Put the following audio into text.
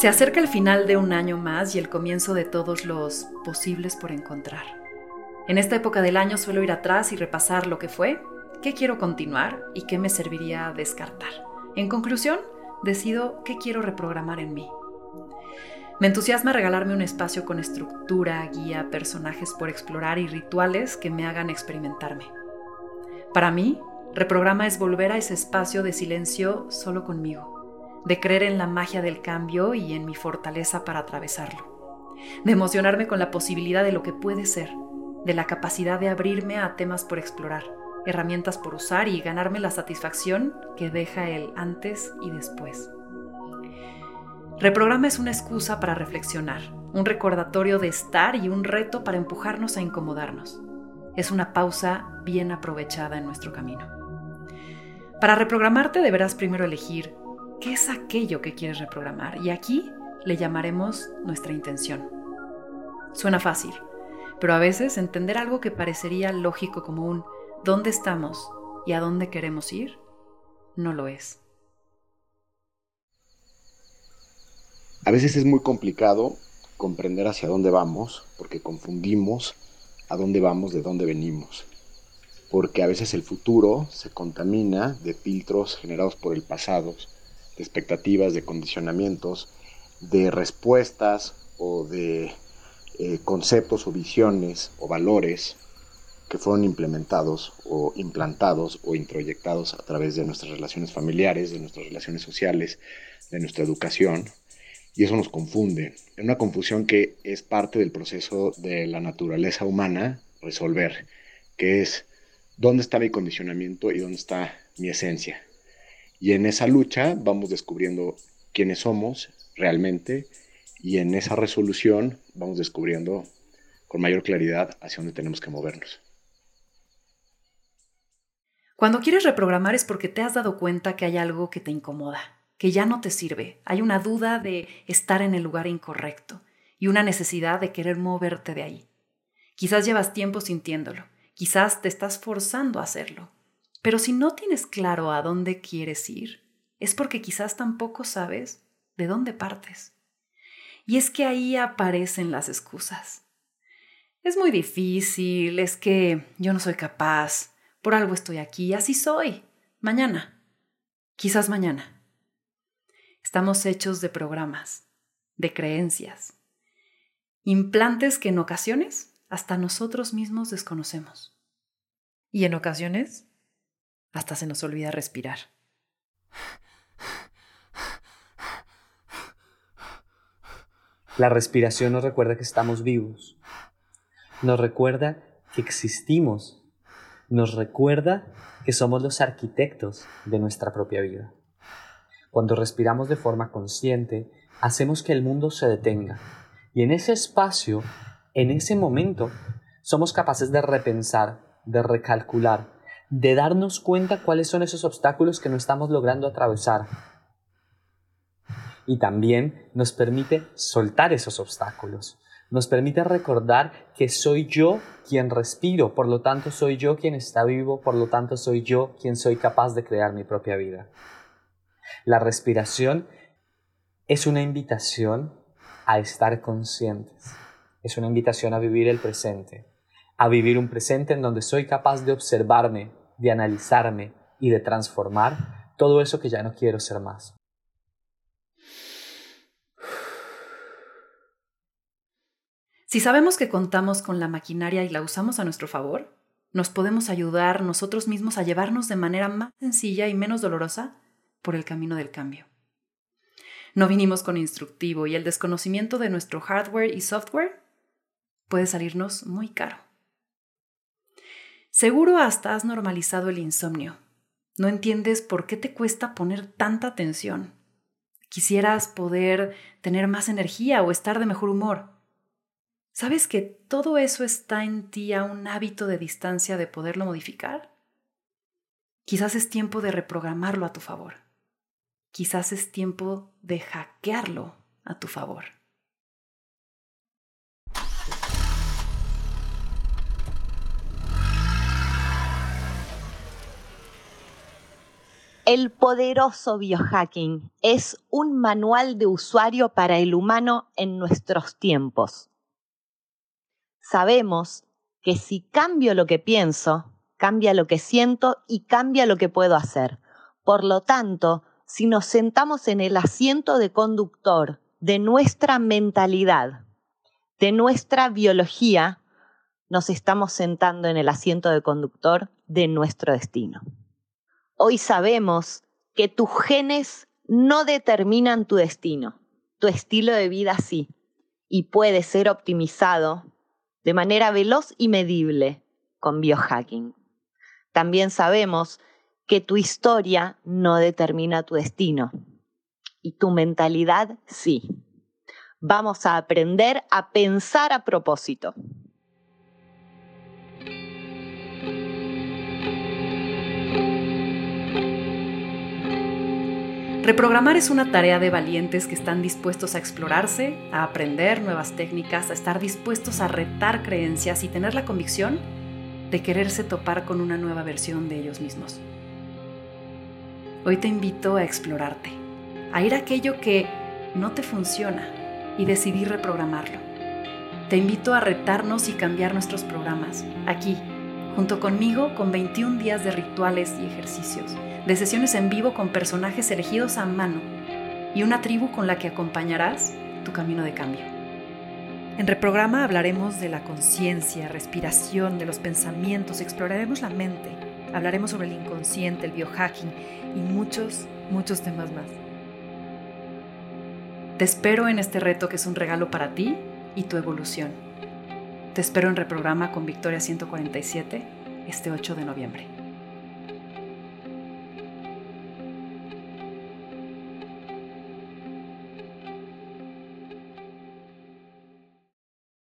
Se acerca el final de un año más y el comienzo de todos los posibles por encontrar. En esta época del año suelo ir atrás y repasar lo que fue, qué quiero continuar y qué me serviría descartar. En conclusión, decido qué quiero reprogramar en mí. Me entusiasma regalarme un espacio con estructura, guía, personajes por explorar y rituales que me hagan experimentarme. Para mí, reprograma es volver a ese espacio de silencio solo conmigo, de creer en la magia del cambio y en mi fortaleza para atravesarlo, de emocionarme con la posibilidad de lo que puede ser, de la capacidad de abrirme a temas por explorar, herramientas por usar y ganarme la satisfacción que deja el antes y después. Reprograma es una excusa para reflexionar, un recordatorio de estar y un reto para empujarnos a incomodarnos. Es una pausa bien aprovechada en nuestro camino. Para reprogramarte deberás primero elegir qué es aquello que quieres reprogramar y aquí le llamaremos nuestra intención. Suena fácil, pero a veces entender algo que parecería lógico como un ¿dónde estamos y a dónde queremos ir? no lo es. A veces es muy complicado comprender hacia dónde vamos, porque confundimos a dónde vamos de dónde venimos. Porque a veces el futuro se contamina de filtros generados por el pasado, expectativas, de condicionamientos, de respuestas o de eh, conceptos o visiones o valores que fueron implementados o implantados o introyectados a través de nuestras relaciones familiares, de nuestras relaciones sociales, de nuestra educación y eso nos confunde. Es una confusión que es parte del proceso de la naturaleza humana resolver, que es dónde está mi condicionamiento y dónde está mi esencia. Y en esa lucha vamos descubriendo quiénes somos realmente y en esa resolución vamos descubriendo con mayor claridad hacia dónde tenemos que movernos. Cuando quieres reprogramar es porque te has dado cuenta que hay algo que te incomoda que ya no te sirve. Hay una duda de estar en el lugar incorrecto y una necesidad de querer moverte de ahí. Quizás llevas tiempo sintiéndolo, quizás te estás forzando a hacerlo, pero si no tienes claro a dónde quieres ir, es porque quizás tampoco sabes de dónde partes. Y es que ahí aparecen las excusas. Es muy difícil, es que yo no soy capaz, por algo estoy aquí, así soy. Mañana. Quizás mañana. Estamos hechos de programas, de creencias, implantes que en ocasiones hasta nosotros mismos desconocemos. Y en ocasiones hasta se nos olvida respirar. La respiración nos recuerda que estamos vivos, nos recuerda que existimos, nos recuerda que somos los arquitectos de nuestra propia vida. Cuando respiramos de forma consciente, hacemos que el mundo se detenga. Y en ese espacio, en ese momento, somos capaces de repensar, de recalcular, de darnos cuenta cuáles son esos obstáculos que no estamos logrando atravesar. Y también nos permite soltar esos obstáculos. Nos permite recordar que soy yo quien respiro, por lo tanto soy yo quien está vivo, por lo tanto soy yo quien soy capaz de crear mi propia vida. La respiración es una invitación a estar conscientes, es una invitación a vivir el presente, a vivir un presente en donde soy capaz de observarme, de analizarme y de transformar todo eso que ya no quiero ser más. Si sabemos que contamos con la maquinaria y la usamos a nuestro favor, nos podemos ayudar nosotros mismos a llevarnos de manera más sencilla y menos dolorosa por el camino del cambio. No vinimos con instructivo y el desconocimiento de nuestro hardware y software puede salirnos muy caro. Seguro hasta has normalizado el insomnio. No entiendes por qué te cuesta poner tanta atención. Quisieras poder tener más energía o estar de mejor humor. ¿Sabes que todo eso está en ti a un hábito de distancia de poderlo modificar? Quizás es tiempo de reprogramarlo a tu favor quizás es tiempo de hackearlo a tu favor. El poderoso biohacking es un manual de usuario para el humano en nuestros tiempos. Sabemos que si cambio lo que pienso, cambia lo que siento y cambia lo que puedo hacer. Por lo tanto, si nos sentamos en el asiento de conductor de nuestra mentalidad, de nuestra biología, nos estamos sentando en el asiento de conductor de nuestro destino. Hoy sabemos que tus genes no determinan tu destino, tu estilo de vida sí, y puede ser optimizado de manera veloz y medible con biohacking. También sabemos que tu historia no determina tu destino y tu mentalidad sí. Vamos a aprender a pensar a propósito. Reprogramar es una tarea de valientes que están dispuestos a explorarse, a aprender nuevas técnicas, a estar dispuestos a retar creencias y tener la convicción de quererse topar con una nueva versión de ellos mismos. Hoy te invito a explorarte, a ir a aquello que no te funciona y decidir reprogramarlo. Te invito a retarnos y cambiar nuestros programas, aquí, junto conmigo con 21 días de rituales y ejercicios de sesiones en vivo con personajes elegidos a mano y una tribu con la que acompañarás tu camino de cambio. En Reprograma hablaremos de la conciencia, respiración, de los pensamientos, exploraremos la mente, hablaremos sobre el inconsciente, el biohacking y muchos, muchos temas más. Te espero en este reto que es un regalo para ti y tu evolución. Te espero en Reprograma con Victoria 147 este 8 de noviembre.